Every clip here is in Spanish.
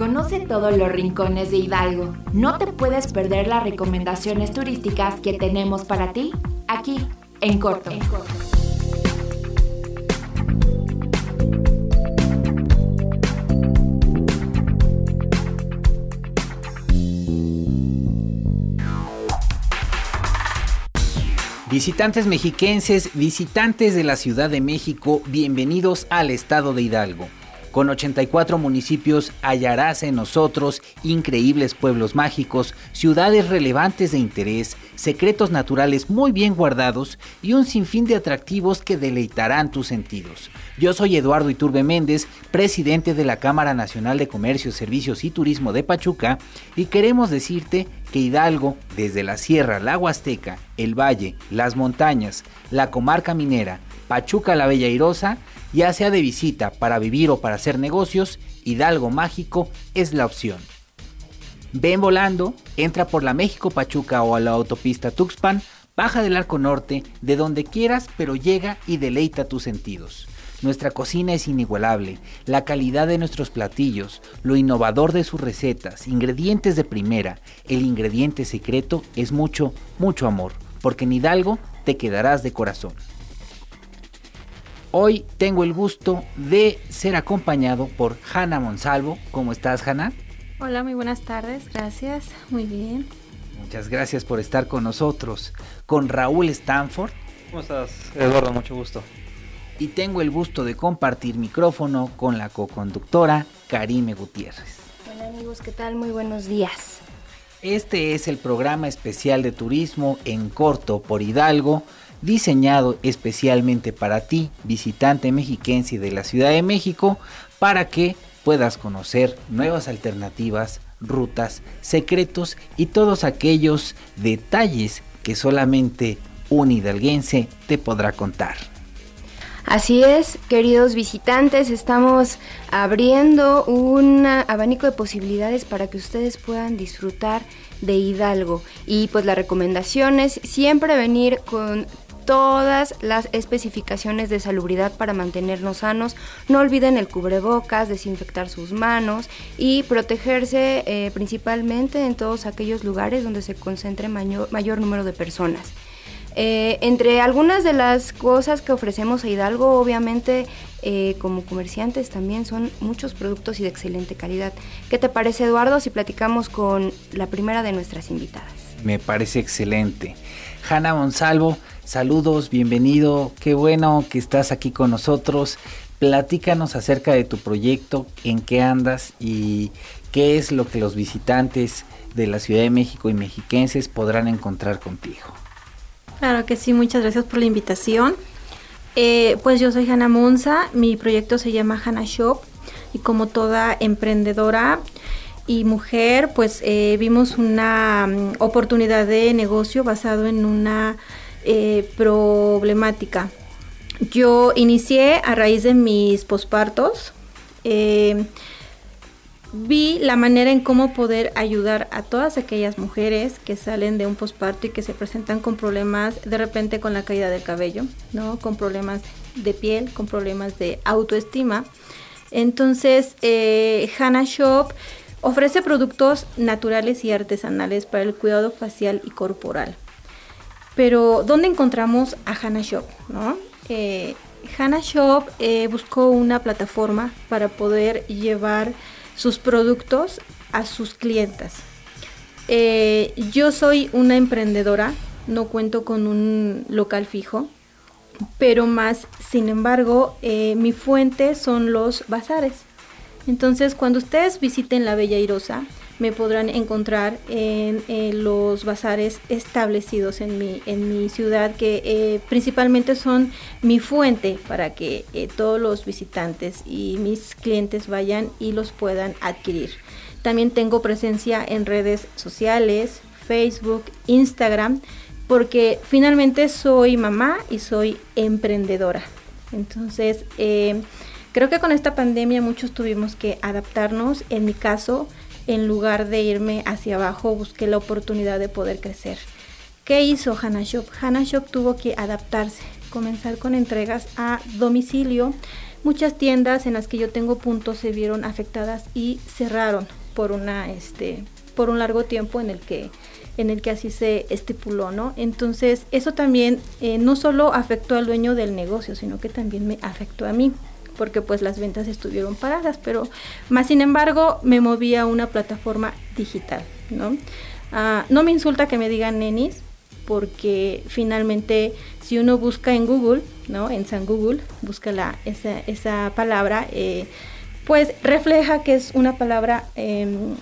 Conoce todos los rincones de Hidalgo. No te puedes perder las recomendaciones turísticas que tenemos para ti aquí en corto. Visitantes mexiquenses, visitantes de la Ciudad de México, bienvenidos al estado de Hidalgo. Con 84 municipios hallarás en nosotros increíbles pueblos mágicos, ciudades relevantes de interés, secretos naturales muy bien guardados y un sinfín de atractivos que deleitarán tus sentidos. Yo soy Eduardo Iturbe Méndez, presidente de la Cámara Nacional de Comercio, Servicios y Turismo de Pachuca, y queremos decirte que Hidalgo, desde la Sierra, la Huasteca, el Valle, las montañas, la comarca minera, Pachuca la Bella Irosa, ya sea de visita, para vivir o para hacer negocios, Hidalgo Mágico es la opción. Ven volando, entra por la México Pachuca o a la autopista Tuxpan, baja del arco norte, de donde quieras, pero llega y deleita tus sentidos. Nuestra cocina es inigualable, la calidad de nuestros platillos, lo innovador de sus recetas, ingredientes de primera, el ingrediente secreto es mucho, mucho amor, porque en Hidalgo te quedarás de corazón. Hoy tengo el gusto de ser acompañado por Hanna Monsalvo. ¿Cómo estás, Hanna? Hola, muy buenas tardes. Gracias. Muy bien. Muchas gracias por estar con nosotros. Con Raúl Stanford. ¿Cómo estás, Eduardo? Mucho gusto. Y tengo el gusto de compartir micrófono con la co-conductora Karime Gutiérrez. Hola amigos, ¿qué tal? Muy buenos días. Este es el programa especial de turismo en corto por Hidalgo diseñado especialmente para ti, visitante mexiquense de la Ciudad de México, para que puedas conocer nuevas alternativas, rutas, secretos y todos aquellos detalles que solamente un hidalguense te podrá contar. Así es, queridos visitantes, estamos abriendo un abanico de posibilidades para que ustedes puedan disfrutar de Hidalgo. Y pues la recomendación es siempre venir con todas las especificaciones de salubridad para mantenernos sanos. No olviden el cubrebocas, desinfectar sus manos y protegerse eh, principalmente en todos aquellos lugares donde se concentre mayor, número de personas. Eh, entre algunas de las cosas que ofrecemos a Hidalgo, obviamente eh, como comerciantes también son muchos productos y de excelente calidad. ¿Qué te parece Eduardo si platicamos con la primera de nuestras invitadas? Me parece excelente. Hanna Monsalvo, Saludos, bienvenido, qué bueno que estás aquí con nosotros. Platícanos acerca de tu proyecto, en qué andas y qué es lo que los visitantes de la Ciudad de México y mexiquenses podrán encontrar contigo. Claro que sí, muchas gracias por la invitación. Eh, pues yo soy Hanna Monza, mi proyecto se llama Hanna Shop y como toda emprendedora y mujer, pues eh, vimos una mm, oportunidad de negocio basado en una eh, problemática. Yo inicié a raíz de mis pospartos. Eh, vi la manera en cómo poder ayudar a todas aquellas mujeres que salen de un posparto y que se presentan con problemas de repente con la caída del cabello, ¿no? Con problemas de piel, con problemas de autoestima. Entonces, Hannah Shop ofrece productos naturales y artesanales para el cuidado facial y corporal. Pero, ¿dónde encontramos a Hannah Shop? ¿no? Eh, Hannah Shop eh, buscó una plataforma para poder llevar sus productos a sus clientas. Eh, yo soy una emprendedora, no cuento con un local fijo, pero más, sin embargo, mi fuente son los bazares. Entonces, cuando ustedes visiten la Bella Irosa, me podrán encontrar en, los bazares establecidos en mi, en mi ciudad, que eh, principalmente son mi fuente para que eh, todos los visitantes y mis clientes vayan y los puedan adquirir. También tengo presencia en redes sociales, Facebook, Instagram, porque finalmente soy mamá y soy emprendedora. Entonces, eh, creo que con esta pandemia muchos tuvimos que adaptarnos. En mi caso, en lugar de irme hacia abajo, busqué la oportunidad de poder crecer. ¿Qué hizo Hannah Shop? Hannah Shop tuvo que adaptarse, comenzar con entregas a domicilio, muchas tiendas en las que yo tengo puntos se vieron afectadas y cerraron por una este por un largo tiempo en el que en el que así se estipuló, ¿no? Entonces, eso también eh, no solo afectó al dueño del negocio, sino que también me afectó a mí, porque pues las ventas estuvieron paradas, pero más sin embargo me moví a una plataforma digital, ¿no? Ah, no me insulta que me digan nenis, porque finalmente si uno busca en Google, ¿no? En San Google, busca la, esa, esa palabra, eh, pues refleja que es una palabra em,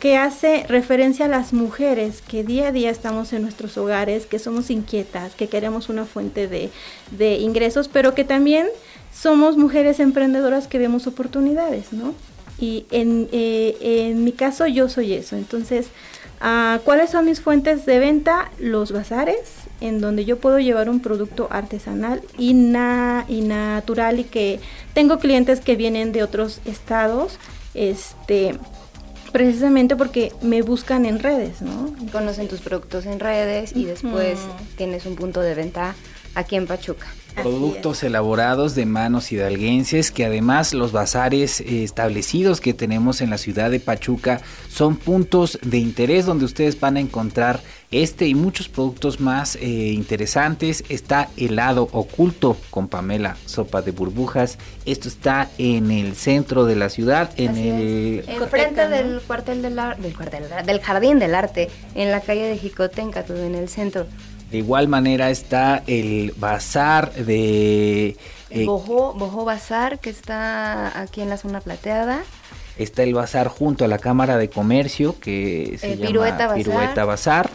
que hace referencia a las mujeres que día a día estamos en nuestros hogares, que somos inquietas, que queremos una fuente de, de ingresos, pero que también somos mujeres emprendedoras que vemos oportunidades, ¿no? Y en, eh, en mi caso yo soy eso. Entonces, uh, ¿cuáles son mis fuentes de venta? Los bazares, en donde yo puedo llevar un producto artesanal y, y natural y que tengo clientes que vienen de otros estados. Este, precisamente porque me buscan en redes, ¿no? Conocen tus productos en redes y después tienes un punto de venta aquí en Pachuca. Productos elaborados de manos hidalguenses que además los bazares eh, establecidos que tenemos en la ciudad de Pachuca son puntos de interés donde ustedes van a encontrar este y muchos productos más eh, interesantes. Está helado oculto con Pamela, sopa de burbujas. Esto está en el centro de la ciudad, en el... Enfrente del cuartel del, del, cuartel, del jardín del arte, en la calle de Jicotenca, todo en el centro. De igual manera está el bazar de... Eh, Bojo, Bojo Bazar, que está aquí en la zona plateada. Está el bazar junto a la Cámara de Comercio, que se llama Pirueta Bazar. Pirueta Bazar.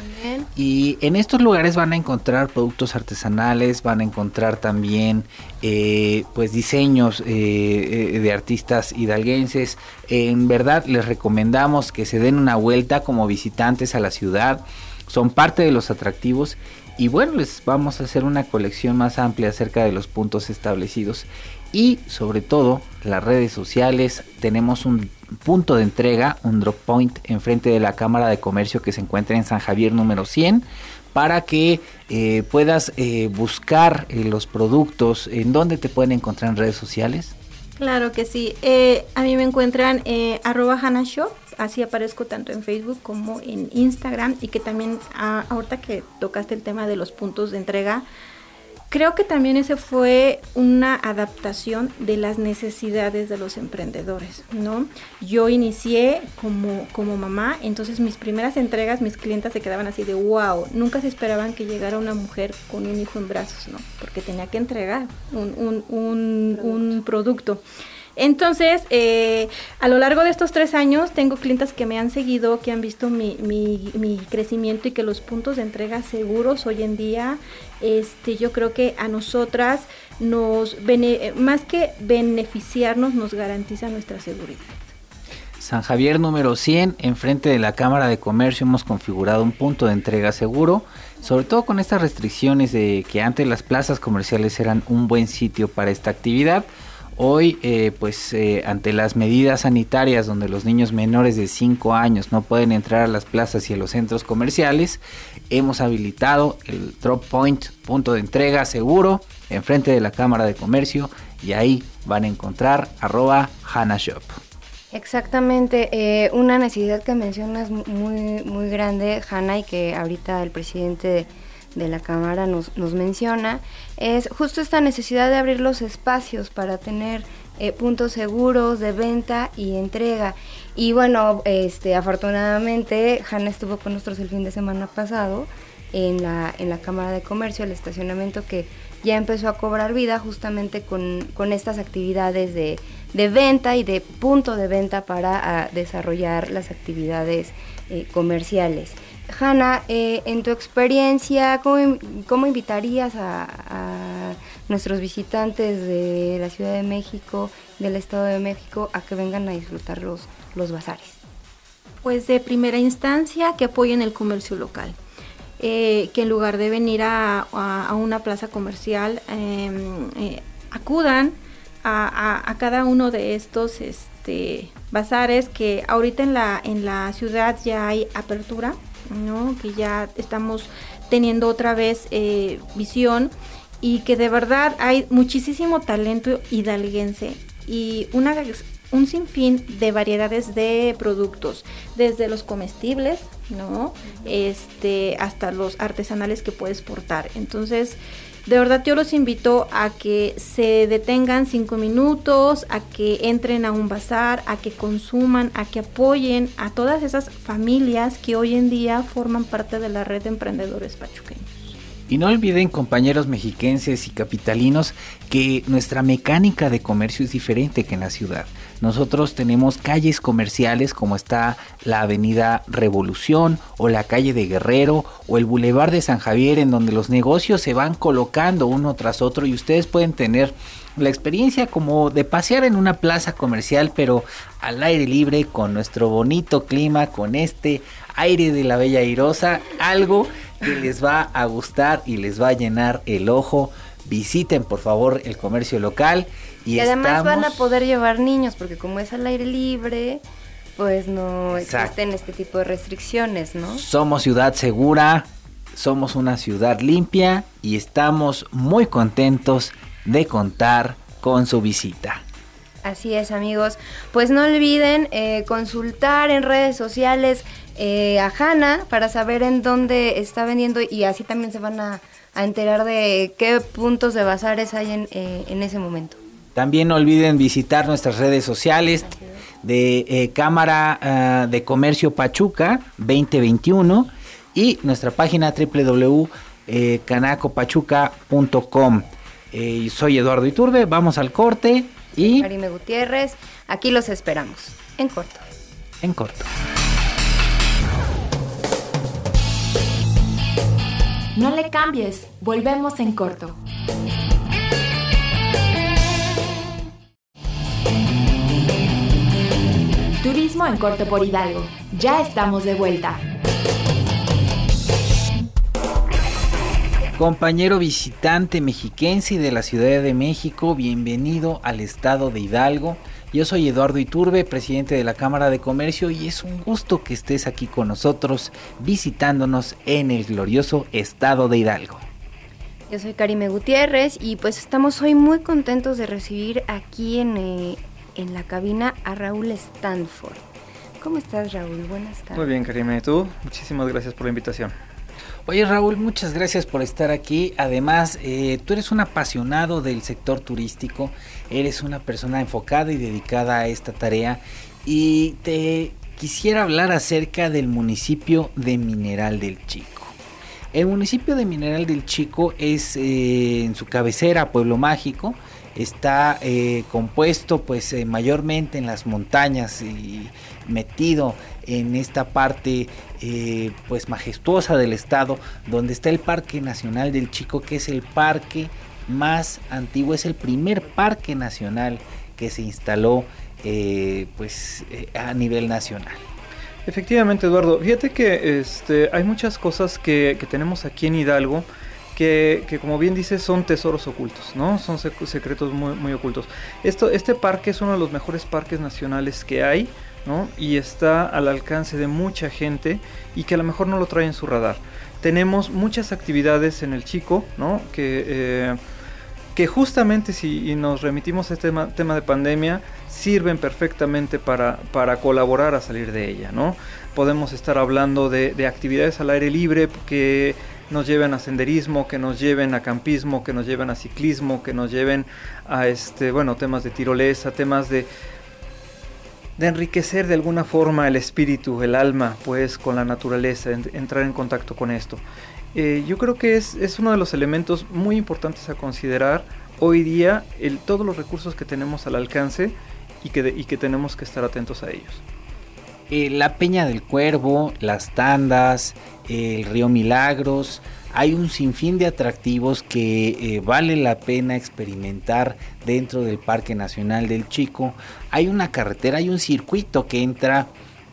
Y en estos lugares van a encontrar productos artesanales, van a encontrar también eh, pues diseños eh, de artistas hidalguenses. En verdad les recomendamos que se den una vuelta como visitantes a la ciudad. Son parte de los atractivos y bueno, les vamos a hacer una colección más amplia acerca de los puntos establecidos y sobre todo las redes sociales. Tenemos un punto de entrega, un drop point enfrente de la Cámara de Comercio que se encuentra en San Javier número 100 para que eh, puedas eh, buscar eh, los productos. ¿En dónde te pueden encontrar en redes sociales? Claro que sí. A mí me encuentran arroba Hanashop, así aparezco tanto en Facebook como en Instagram y que también ah, ahorita que tocaste el tema de los puntos de entrega, creo que también ese fue una adaptación de las necesidades de los emprendedores, ¿no? Yo inicié como, como mamá, entonces mis primeras entregas, mis clientes se quedaban así de wow, nunca se esperaban que llegara una mujer con un hijo en brazos, ¿no? Porque tenía que entregar un, un, un producto. Entonces, eh, a lo largo de estos tres años, tengo clientes que me han seguido, que han visto mi, mi, mi, crecimiento y que los puntos de entrega seguros hoy en día, este, yo creo que a nosotras nos, más que beneficiarnos, nos garantiza nuestra seguridad. San Javier número 100, enfrente de la Cámara de Comercio hemos configurado un punto de entrega seguro, sobre todo con estas restricciones de que antes las plazas comerciales eran un buen sitio para esta actividad. Hoy, eh, pues eh, ante las medidas sanitarias donde los niños menores de 5 años no pueden entrar a las plazas y a los centros comerciales, hemos habilitado el Drop Point, punto de entrega seguro, enfrente de la Cámara de Comercio y ahí van a encontrar arroba Hanashop. Exactamente, eh, una necesidad que mencionas muy, muy grande, Hanna, y que ahorita el presidente... De de la Cámara nos, nos menciona, es justo esta necesidad de abrir los espacios para tener eh, puntos seguros de venta y entrega. Y bueno, este, afortunadamente Hanna estuvo con nosotros el fin de semana pasado en la, en la Cámara de Comercio, el estacionamiento que ya empezó a cobrar vida justamente con, con estas actividades de, de, venta y de punto de venta para desarrollar las actividades eh, comerciales. Hanna, eh, en tu experiencia, ¿cómo, invitarías a, nuestros visitantes de la Ciudad de México, del Estado de México, a que vengan a disfrutar los, los bazares? Pues de primera instancia, que apoyen el comercio local. Eh, que en lugar de venir a, una plaza comercial, em, acudan a, cada uno de estos este, bazares que ahorita en la, en la ciudad ya hay apertura que ya estamos teniendo otra vez eh, visión y que de verdad hay muchísimo talento hidalguense. Y una, un sinfín de variedades de productos, desde los comestibles, ¿no? Este, hasta los artesanales que puedes portar. Entonces, de verdad yo los invito a que se detengan cinco minutos, a que entren a un bazar, a que consuman, a que apoyen a todas esas familias que hoy en día forman parte de la red de emprendedores pachuqueños. Y no olviden, compañeros mexiquenses y capitalinos, que nuestra mecánica de comercio es diferente que en la ciudad. Nosotros tenemos calles comerciales como está la Avenida Revolución o la calle de Guerrero o el Boulevard de San Javier en donde los negocios se van colocando uno tras otro y ustedes pueden tener la experiencia como de pasear en una plaza comercial pero al aire libre con nuestro bonito clima, con este aire de la Bella Airosa, algo que les va a gustar y les va a llenar el ojo. Visiten por favor el comercio local y, además van a poder llevar niños porque como es al aire libre, pues no existen este tipo de restricciones, ¿no? Somos ciudad segura, somos una ciudad limpia y estamos muy contentos de contar con su visita. Así es amigos, pues no olviden eh, consultar en redes sociales eh, a Hanna para saber en dónde está vendiendo y así también se van a, enterar de qué puntos de bazares hay en, eh, en, ese momento. También no olviden visitar nuestras redes sociales de eh, Cámara ah, de Comercio Pachuca 2021 y nuestra página www.canacopachuca.com. soy Eduardo Iturbe, vamos al corte y... Karime Gutiérrez, aquí los esperamos, en corto. En corto. No le cambies, volvemos en corto. Turismo en corto por Hidalgo. Ya estamos de vuelta. Compañero visitante mexiquense de la Ciudad de México, bienvenido al estado de Hidalgo. Yo soy Eduardo Iturbe, presidente de la Cámara de Comercio y es un gusto que estés aquí con nosotros visitándonos en el glorioso estado de Hidalgo. Yo soy Karime Gutiérrez y pues estamos hoy muy contentos de recibir aquí en, eh, en la cabina a Raúl Stanford. ¿Cómo estás Raúl? Buenas tardes. Muy bien Karime, ¿y tú? Muchísimas gracias por la invitación. Oye Raúl, muchas gracias por estar aquí. Además, eh, tú eres un apasionado del sector turístico, eres una persona enfocada y dedicada a esta tarea y te quisiera hablar acerca del municipio de Mineral del Chico. El municipio de Mineral del Chico es eh, en su cabecera, Pueblo Mágico, está eh, compuesto pues mayormente en las montañas y metido en esta parte eh, pues majestuosa del estado donde está el Parque Nacional del Chico que es el parque más antiguo es el primer parque nacional que se instaló eh, pues eh, a nivel nacional efectivamente Eduardo fíjate que este hay muchas cosas que, tenemos aquí en Hidalgo que, como bien dices son tesoros ocultos, ¿no? Son secretos muy, muy ocultos. Esto, este parque es uno de los mejores parques nacionales que hay y está al alcance de mucha gente y que a lo mejor no lo trae en su radar. Tenemos muchas actividades en el Chico, ¿no? que, eh, que justamente si nos remitimos a este tema, de pandemia, sirven perfectamente para, para, colaborar a salir de ella. Podemos estar hablando de, de actividades al aire libre que nos lleven a senderismo, que nos lleven a campismo, que nos lleven a ciclismo, que nos lleven a este, bueno, temas de tirolesa, temas de de enriquecer de alguna forma el espíritu, el alma, pues con la naturaleza, entrar en contacto con esto. Eh, yo creo que es, uno de los elementos muy importantes a considerar hoy día, todos los recursos que tenemos al alcance y que, y que tenemos que estar atentos a ellos. Eh, la Peña del Cuervo, las tandas, el río Milagros, hay un sinfín de atractivos que eh, vale la pena experimentar dentro del Parque Nacional del Chico. Hay una carretera, hay un circuito que entra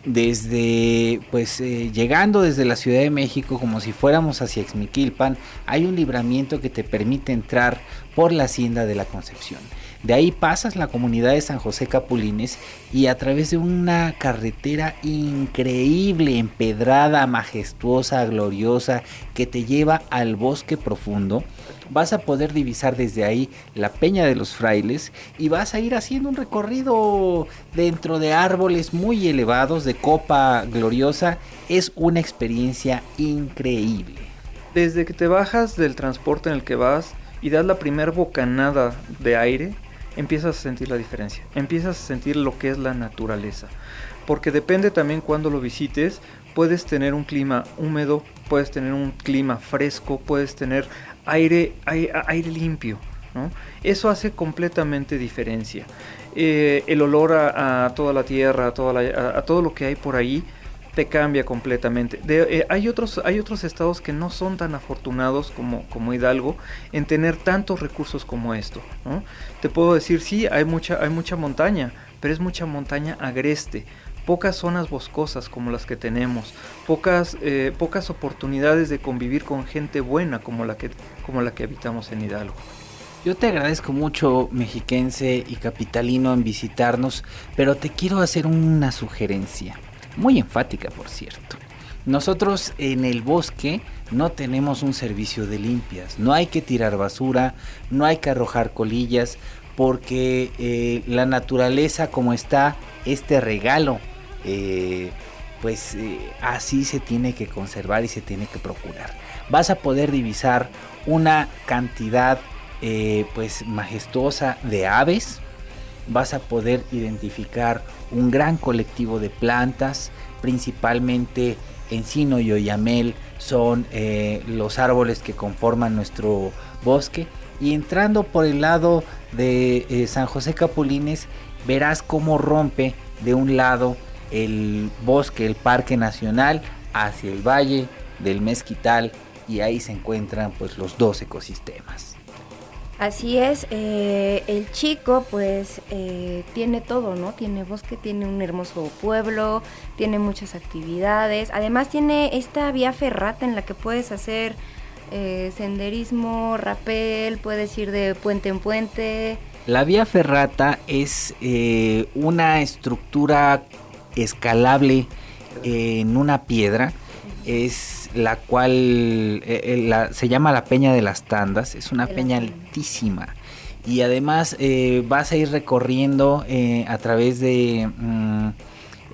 desde, pues eh, llegando desde la Ciudad de México como si fuéramos hacia Exmiquilpan, hay un libramiento que te permite entrar por la Hacienda de la Concepción. De ahí pasas la comunidad de San José Capulines y a través de una carretera increíble, empedrada, majestuosa, gloriosa, que te lleva al bosque profundo, vas a poder divisar desde ahí la Peña de los Frailes y vas a ir haciendo un recorrido dentro de árboles muy elevados de copa gloriosa. Es una experiencia increíble. Desde que te bajas del transporte en el que vas y das la primera bocanada de aire, empiezas a sentir la diferencia, empiezas a sentir lo que es la naturaleza. Porque depende también cuando lo visites, puedes tener un clima húmedo, puedes tener un clima fresco, puedes tener aire, aire, limpio. Eso hace completamente diferencia. Eh, el olor a, toda la tierra, a, toda a, todo lo que hay por ahí, te cambia completamente. Eh, hay, otros, hay otros estados que no son tan afortunados como, como Hidalgo en tener tantos recursos como esto. Te puedo decir, sí, hay mucha, hay mucha montaña, pero es mucha montaña agreste pocas zonas boscosas como las que tenemos, pocas, eh, pocas oportunidades de convivir con gente buena como la, que, como la que habitamos en Hidalgo. Yo te agradezco mucho, mexiquense y capitalino, en visitarnos, pero te quiero hacer una sugerencia, muy enfática por cierto. Nosotros en el bosque no tenemos un servicio de limpias, no hay que tirar basura, no hay que arrojar colillas, porque eh, la naturaleza como está, este regalo eh, pues eh, así se tiene que conservar y se tiene que procurar. Vas a poder divisar una cantidad pues majestuosa de aves, vas a poder identificar un gran colectivo de plantas, principalmente encino y oyamel son los árboles que conforman nuestro bosque. Y entrando por el lado de San José Capulines, verás cómo rompe de un lado el bosque, el parque nacional, hacia el valle del Mezquital y ahí se encuentran pues los dos ecosistemas. Así es, eh, el chico pues eh, tiene todo, ¿no? Tiene bosque, tiene un hermoso pueblo, tiene muchas actividades, además tiene esta vía ferrata en la que puedes hacer eh, senderismo, rapel, puedes ir de puente en puente. La vía ferrata es una estructura escalable en una piedra es la cual eh, eh, se llama la Peña de las Tandas, es una peña altísima y además eh, vas a ir recorriendo a través de mm,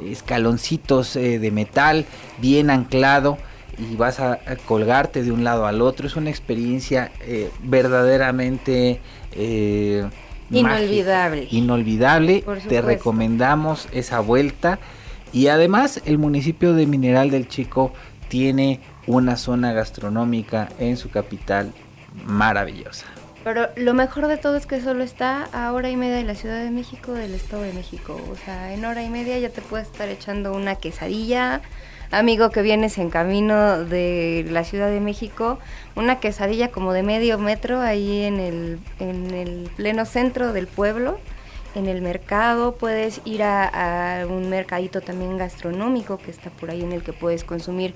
escaloncitos de metal bien anclado y vas a, colgarte de un lado al otro, es una experiencia verdaderamente... Inolvidable. inolvidable. Te recomendamos esa vuelta. Y además el municipio de Mineral del Chico tiene una zona gastronómica en su capital maravillosa. Pero lo mejor de todo es que solo está a hora y media de la Ciudad de México, del Estado de México. O sea, en hora y media ya te puedes estar echando una quesadilla, amigo que vienes en camino de la Ciudad de México, una quesadilla como de medio metro ahí en el, en el pleno centro del pueblo, en el mercado, puedes ir a, un mercadito también gastronómico que está por ahí en el que puedes consumir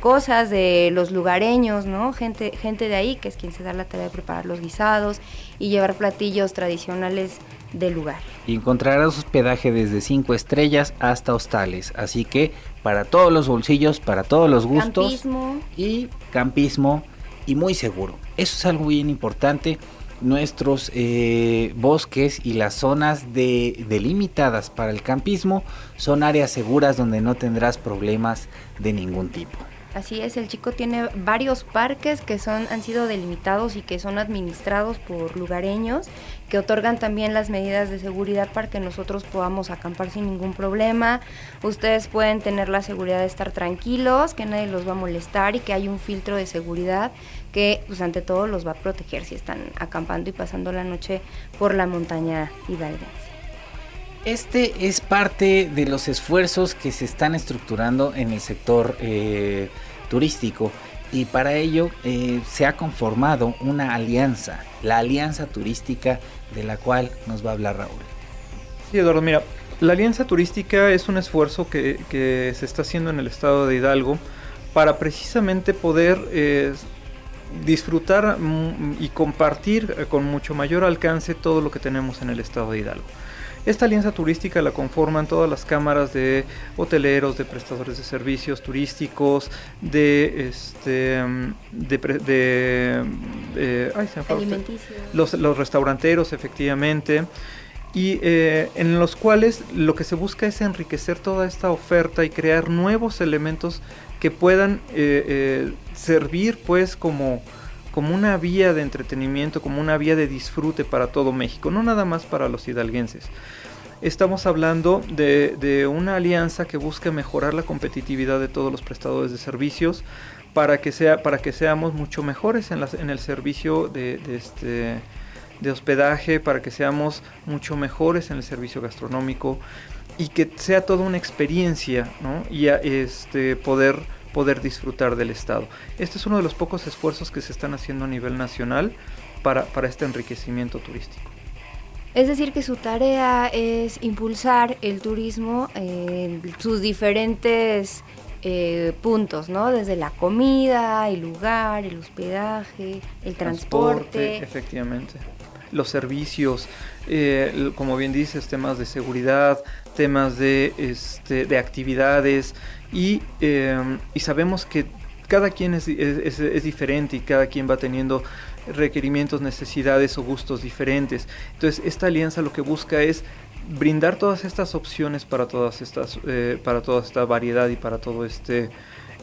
cosas de los lugareños, ¿no? Gente, gente de ahí que es quien se da la tarea de preparar los guisados y llevar platillos tradicionales del lugar. Y encontrarás hospedaje desde 5 estrellas hasta hostales, así que para todos los bolsillos, para todos los gustos. Campismo. Y campismo y muy seguro. Eso es algo bien importante. Nuestros eh, bosques y las zonas de, delimitadas para el campismo son áreas seguras donde no tendrás problemas de ningún tipo. Así es, el chico tiene varios parques que son, han sido delimitados y que son administrados por lugareños, que otorgan también las medidas de seguridad para que nosotros podamos acampar sin ningún problema. Ustedes pueden tener la seguridad de estar tranquilos, que nadie los va a molestar y que hay un filtro de seguridad que pues ante todo los va a proteger si están acampando y pasando la noche por la montaña hidalguense. Este es parte de los esfuerzos que se están estructurando en el sector eh, turístico y para ello eh, se ha conformado una alianza, la Alianza Turística de la cual nos va a hablar Raúl. Sí, Eduardo, mira, la Alianza Turística es un esfuerzo que, se está haciendo en el estado de Hidalgo para precisamente poder eh, disfrutar mm, y compartir eh, con mucho mayor alcance todo lo que tenemos en el estado de Hidalgo. Esta alianza turística la conforman todas las cámaras de hoteleros, de prestadores de servicios turísticos, de este de, eh, los, los restauranteros efectivamente. Y eh, en los cuales lo que se busca es enriquecer toda esta oferta y crear nuevos elementos que puedan eh, servir pues como como una vía de entretenimiento, como una vía de disfrute para todo México, no nada más para los hidalguenses. Estamos hablando de, una alianza que busca mejorar la competitividad de todos los prestadores de servicios para que, sea, para que seamos mucho mejores en, en el servicio de, este, de hospedaje, para que seamos mucho mejores en el servicio gastronómico y que sea toda una experiencia ¿no? y este, poder poder disfrutar del Estado. Este es uno de los pocos esfuerzos que se están haciendo a nivel nacional para, este enriquecimiento turístico. Es decir, que su tarea es impulsar el turismo en sus diferentes eh, puntos, ¿no? Desde la comida, el lugar, el hospedaje, el transporte. efectivamente. Los servicios, eh, como bien dices, temas de seguridad, temas de, este, de actividades, Em, y, sabemos que cada quien es, es, diferente y cada quien va teniendo requerimientos, necesidades o gustos diferentes. Entonces esta alianza lo que busca es brindar todas estas opciones para todas estas, eh, para toda esta variedad y para toda esta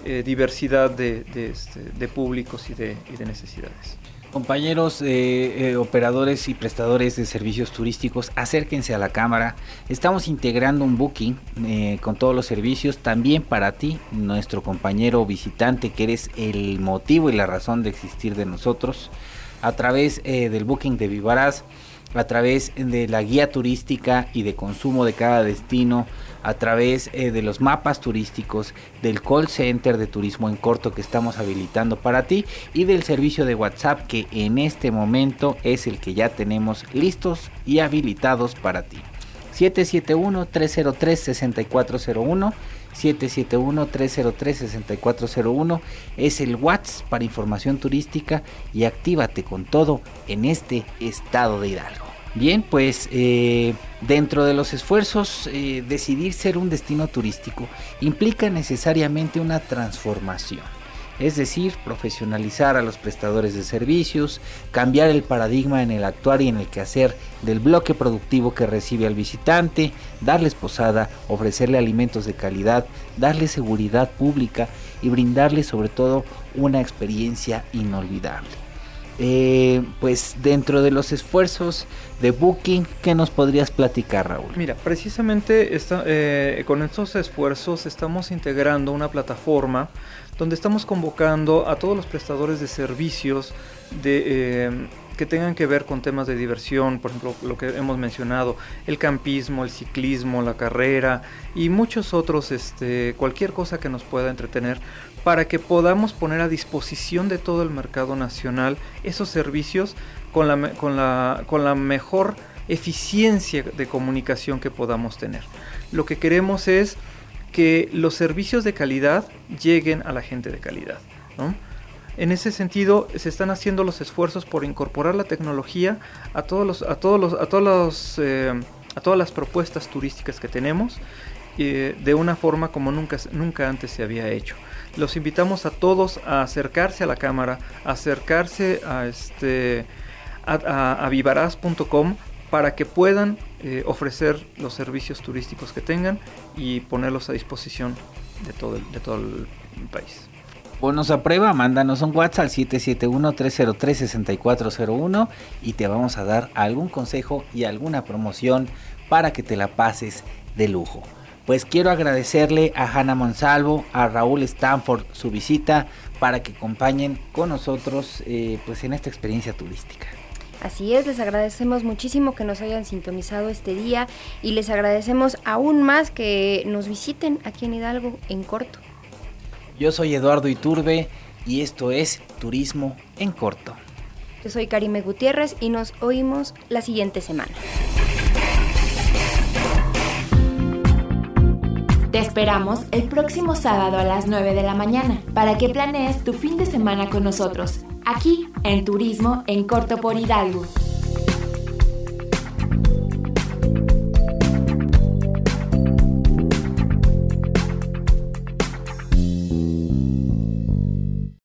eh, diversidad de, de, este, de públicos y de, y de necesidades. Compañeros eh, eh, operadores y prestadores de servicios turísticos, acérquense a la cámara. Estamos integrando un booking eh, con todos los servicios también para ti, nuestro compañero visitante, que eres el motivo y la razón de existir de nosotros, a través del booking de Vivarás a través de la guía turística y de consumo de cada destino, a través eh, de los mapas turísticos, del call center de turismo en corto que estamos habilitando para ti y del servicio de WhatsApp que en este momento es el que ya tenemos listos y habilitados para ti. 771-303-6401. 771-303-6401 es el WhatsApp para información turística y actívate con todo en este estado de Hidalgo. Bien, pues eh, dentro de los esfuerzos, eh, decidir ser un destino turístico implica necesariamente una transformación. Es decir, profesionalizar a los prestadores de servicios, cambiar el paradigma en el actuar y en el quehacer del bloque productivo que recibe al visitante, darles posada, ofrecerle alimentos de calidad, darle seguridad pública y brindarle sobre todo una experiencia inolvidable. Eh, pues dentro de los esfuerzos de Booking, ¿qué nos podrías platicar, Raúl? Mira, precisamente eh, con estos esfuerzos estamos integrando una plataforma donde estamos convocando a todos los prestadores de servicios eh, que tengan que ver con temas de diversión, por ejemplo, lo que hemos mencionado, el campismo, el ciclismo, la carrera y muchos otros, este, cualquier cosa que nos pueda entretener para que podamos poner a disposición de todo el mercado nacional esos servicios con la, con la, con la mejor eficiencia de comunicación que podamos tener. Lo que queremos es que los servicios de calidad lleguen a la gente de calidad. En ese sentido, se están haciendo los esfuerzos por incorporar la tecnología a todos los, a todos los, a todos los, eh, a todas las propuestas turísticas que tenemos eh, de una forma como nunca, nunca antes se había hecho. Los invitamos a todos a acercarse a la cámara, a acercarse a este a, vivaraz.com para que puedan eh, ofrecer los servicios turísticos que tengan y ponerlos a disposición de todo el, país. Ponos a prueba, mándanos un WhatsApp al 771-303-6401 y te vamos a dar algún consejo y alguna promoción para que te la pases de lujo. Pues quiero agradecerle a Hanna Monsalvo, a Raúl Stanford su visita para que acompañen con nosotros eh, pues en esta experiencia turística. Así es, les agradecemos muchísimo que nos hayan sintonizado este día y les agradecemos aún más que nos visiten aquí en Hidalgo en corto. Yo soy Eduardo Iturbe y esto es Turismo en Corto. Yo soy Karime Gutiérrez y nos oímos la siguiente semana. Esperamos el próximo sábado a las 9 de la mañana para que planees tu fin de semana con nosotros aquí en Turismo en Corto por Hidalgo.